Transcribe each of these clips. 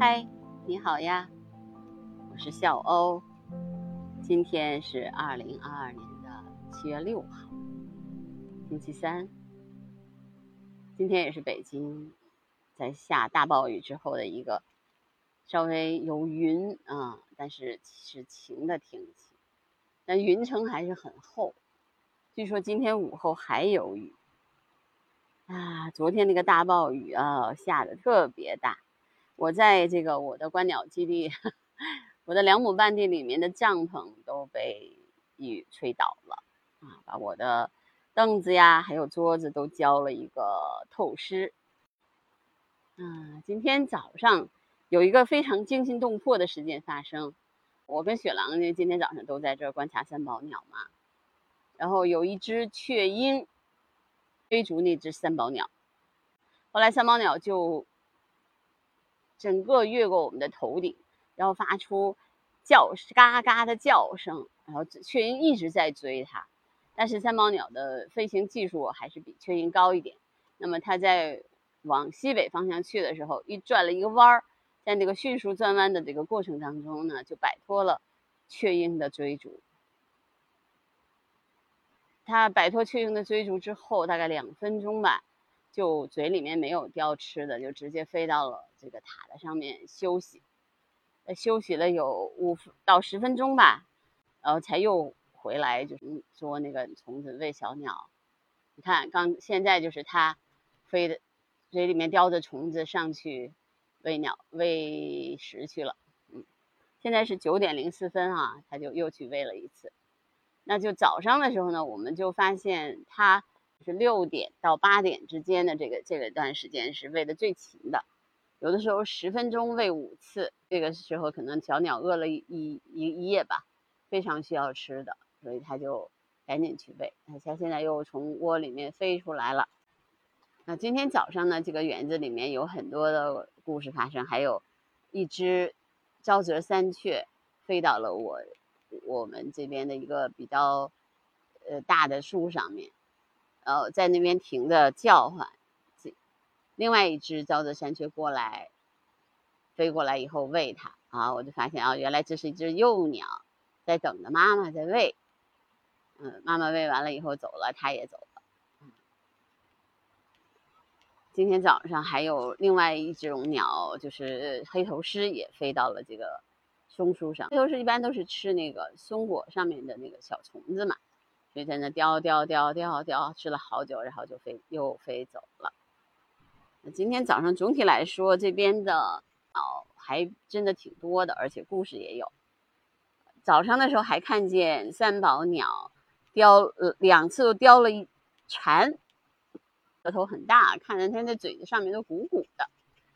嗨，你好呀，我是笑欧。今天是二零二二年的七月六号，星期三。今天也是北京在下大暴雨之后的一个稍微有云啊，但是是晴的天气，但云层还是很厚。据说今天午后还有雨啊！昨天那个大暴雨啊，下的特别大。我在这个我的观鸟基地，我的两亩半地里面的帐篷都被雨吹倒了啊，把我的凳子呀还有桌子都浇了一个透湿。啊，今天早上有一个非常惊心动魄的事件发生，我跟雪狼呢今天早上都在这儿观察三宝鸟嘛，然后有一只雀鹰追逐那只三宝鸟，后来三宝鸟就。整个越过我们的头顶，然后发出叫嘎嘎的叫声，然后雀鹰一直在追它，但是三毛鸟的飞行技术还是比雀鹰高一点。那么它在往西北方向去的时候，一转了一个弯儿，在那个迅速转弯的这个过程当中呢，就摆脱了雀鹰的追逐。它摆脱雀鹰的追逐之后，大概两分钟吧。就嘴里面没有叼吃的，就直接飞到了这个塔的上面休息，呃，休息了有五到十分钟吧，然后才又回来，就是捉那个虫子喂小鸟。你看，刚现在就是它飞的，嘴里面叼着虫子上去喂鸟喂食去了。嗯，现在是九点零四分啊，它就又去喂了一次。那就早上的时候呢，我们就发现它。是六点到八点之间的这个这个段时间是喂的最勤的，有的时候十分钟喂五次，这个时候可能小鸟饿了一一一夜吧，非常需要吃的，所以它就赶紧去喂。它现在又从窝里面飞出来了。那今天早上呢，这个园子里面有很多的故事发生，还有一只沼泽山雀飞到了我我们这边的一个比较呃大的树上面。然后在那边停着叫唤，另外一只沼泽山雀过来，飞过来以后喂它啊，我就发现啊，原来这是一只幼鸟，在等着妈妈在喂。嗯，妈妈喂完了以后走了，它也走了。今天早上还有另外一种鸟，就是黑头狮也飞到了这个松树上。黑头狮一般都是吃那个松果上面的那个小虫子嘛。所以在那叼叼叼叼叼，吃了好久，然后就飞又飞走了。今天早上总体来说，这边的鸟还真的挺多的，而且故事也有。早上的时候还看见三宝鸟叼呃两次都叼了一蝉，额头很大，看着它那嘴子上面都鼓鼓的，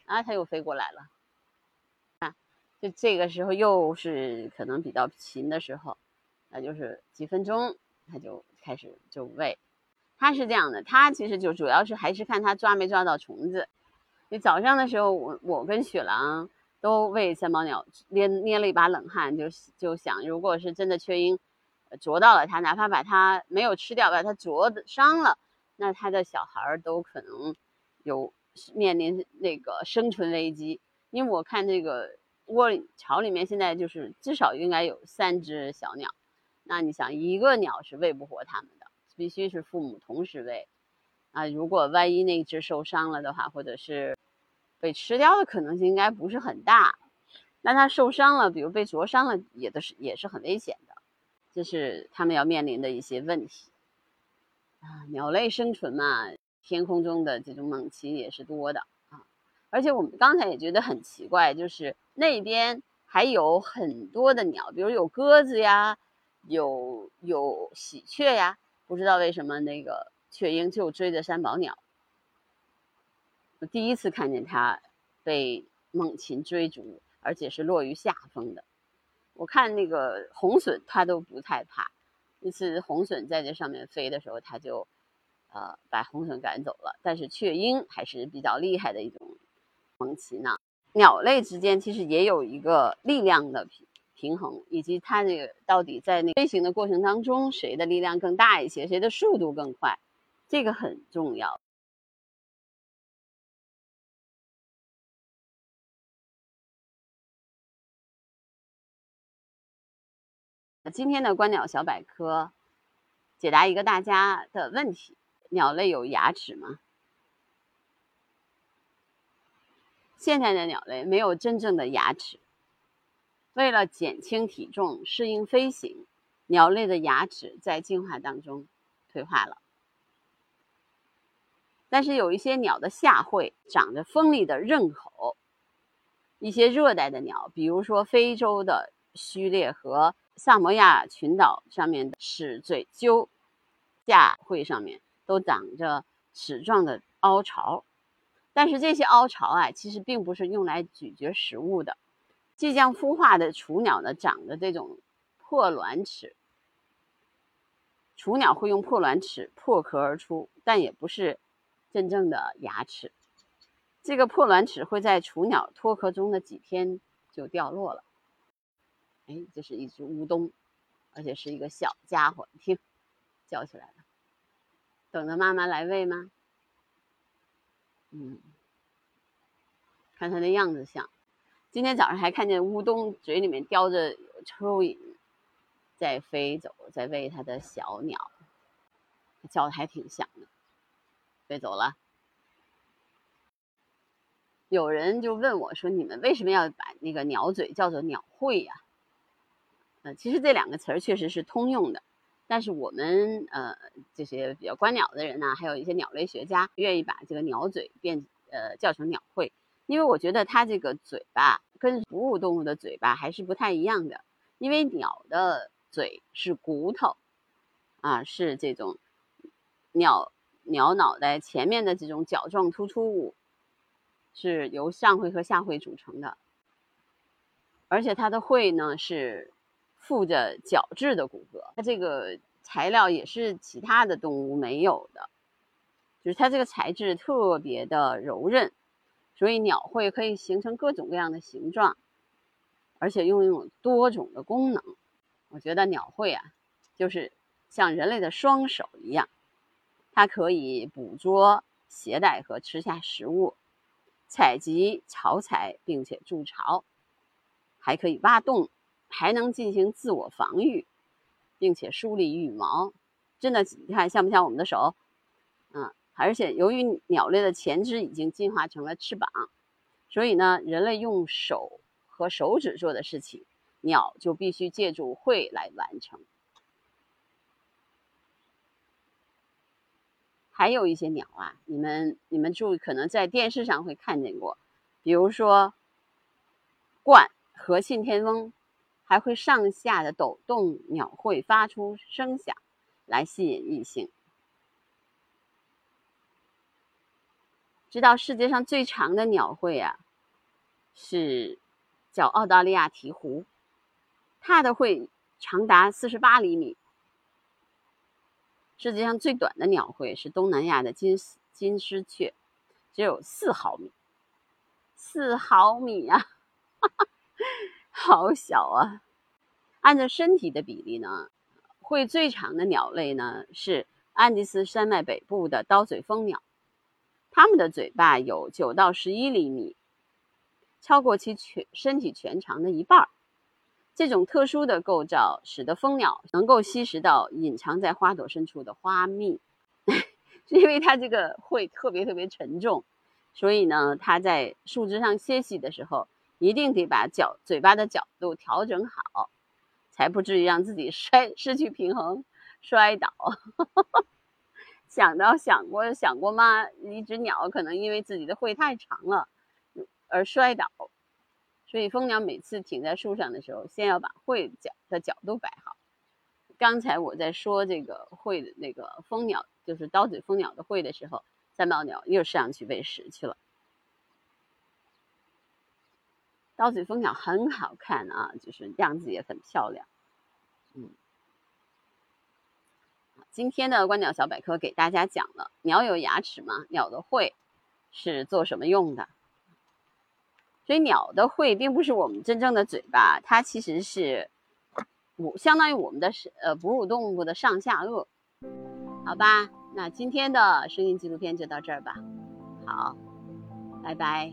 啊它又飞过来了。啊，就这个时候又是可能比较勤的时候，那就是几分钟。它就开始就喂，它是这样的，它其实就主要是还是看它抓没抓到虫子。你早上的时候，我我跟雪狼都为三毛鸟捏捏了一把冷汗，就就想，如果是真的雀鹰啄到了它，哪怕把它没有吃掉，把它啄伤了，那它的小孩都可能有面临那个生存危机。因为我看这个窝里巢里面现在就是至少应该有三只小鸟。那你想，一个鸟是喂不活它们的，必须是父母同时喂。啊，如果万一那只受伤了的话，或者是被吃掉的可能性应该不是很大。那它受伤了，比如被灼伤了，也都是也是很危险的，这是他们要面临的一些问题。啊，鸟类生存嘛，天空中的这种猛禽也是多的啊。而且我们刚才也觉得很奇怪，就是那边还有很多的鸟，比如有鸽子呀。有有喜鹊呀，不知道为什么那个雀鹰就追着三宝鸟。我第一次看见它被猛禽追逐，而且是落于下风的。我看那个红隼它都不太怕，一次红隼在这上面飞的时候，它就呃把红隼赶走了。但是雀鹰还是比较厉害的一种猛禽呢。鸟类之间其实也有一个力量的平衡以及它这个到底在那飞行的过程当中谁的力量更大一些谁的速度更快这个很重要。今天的观鸟小百科解答一个大家的问题鸟类有牙齿吗？现在的鸟类没有真正的牙齿为了减轻体重、适应飞行，鸟类的牙齿在进化当中退化了。但是有一些鸟的下喙长着锋利的刃口，一些热带的鸟，比如说非洲的须猎和萨摩亚群岛上面的齿嘴鸠，下喙上面都长着齿状的凹槽。但是这些凹槽啊，其实并不是用来咀嚼食物的。即将孵化的雏鸟呢，长的这种破卵齿，雏鸟会用破卵齿破壳而出，但也不是真正的牙齿。这个破卵齿会在雏鸟脱壳中的几天就掉落了。哎，这是一只乌冬，而且是一个小家伙，听，叫起来了，等着妈妈来喂吗？嗯，看它的样子像。今天早上还看见乌冬嘴里面叼着蚯蚓，在飞走，在喂它的小鸟，叫的还挺响的。飞走了。有人就问我说：“你们为什么要把那个鸟嘴叫做鸟喙呀？”呃，其实这两个词儿确实是通用的，但是我们呃这些比较观鸟的人呢，还有一些鸟类学家愿意把这个鸟嘴变呃叫成鸟喙。因为我觉得它这个嘴巴跟哺乳动物的嘴巴还是不太一样的，因为鸟的嘴是骨头，啊，是这种鸟鸟脑袋前面的这种角状突出物，是由上喙和下喙组成的，而且它的喙呢是附着角质的骨骼，它这个材料也是其他的动物没有的，就是它这个材质特别的柔韧。所以鸟喙可以形成各种各样的形状，而且拥有多种的功能。我觉得鸟喙啊，就是像人类的双手一样，它可以捕捉、携带和吃下食物，采集巢材并且筑巢，还可以挖洞，还能进行自我防御，并且梳理羽毛。真的，你看像不像我们的手？嗯。而且，由于鸟类的前肢已经进化成了翅膀，所以呢，人类用手和手指做的事情，鸟就必须借助喙来完成。还有一些鸟啊，你们你们注意，可能在电视上会看见过，比如说鹳和信天翁，还会上下的抖动鸟喙，发出声响来吸引异性。知道世界上最长的鸟喙啊，是叫澳大利亚鹈鹕，它的喙长达四十八厘米。世界上最短的鸟喙是东南亚的金金丝雀，只有四毫米，四毫米呀，好小啊！按照身体的比例呢，喙最长的鸟类呢是安第斯山脉北部的刀嘴蜂鸟。它们的嘴巴有九到十一厘米，超过其全身体全长的一半儿。这种特殊的构造使得蜂鸟能够吸食到隐藏在花朵深处的花蜜。是因为它这个喙特别特别沉重，所以呢，它在树枝上歇息的时候，一定得把角嘴巴的角度调整好，才不至于让自己 摔失去平衡摔倒。想到想过想过吗？一只鸟可能因为自己的喙太长了而摔倒，所以蜂鸟每次停在树上的时候，先要把喙角的角度摆好。刚才我在说这个喙的那个蜂鸟，就是刀嘴蜂鸟的喙的时候，三毛鸟又上去喂食去了。刀嘴蜂鸟很好看啊，就是样子也很漂亮，嗯。今天的观鸟小百科给大家讲了鸟有牙齿吗？鸟的喙是做什么用的？所以鸟的喙并不是我们真正的嘴巴，它其实是我相当于我们的是呃哺乳动物的上下颚，好吧？那今天的声音纪录片就到这儿吧，好，拜拜。